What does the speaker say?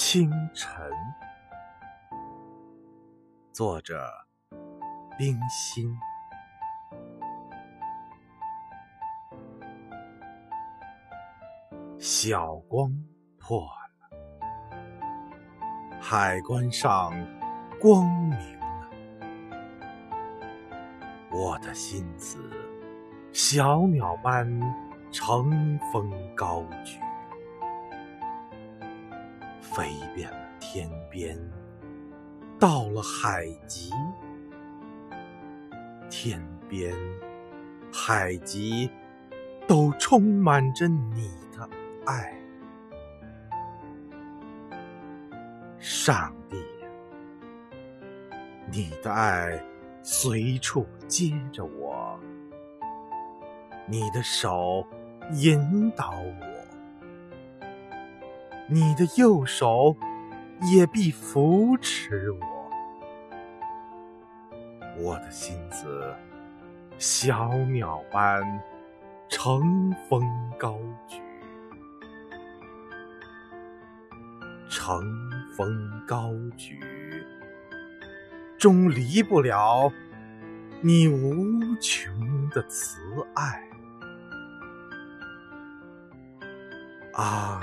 清晨，作者冰心。晓光破了，海关上光明了，我的心思小鸟般乘风高举。飞遍了天边，到了海极，天边、海极都充满着你的爱，上帝，你的爱随处接着我，你的手引导我。你的右手也必扶持我，我的心思小鸟般乘风高举，乘风高举，终离不了你无穷的慈爱。啊。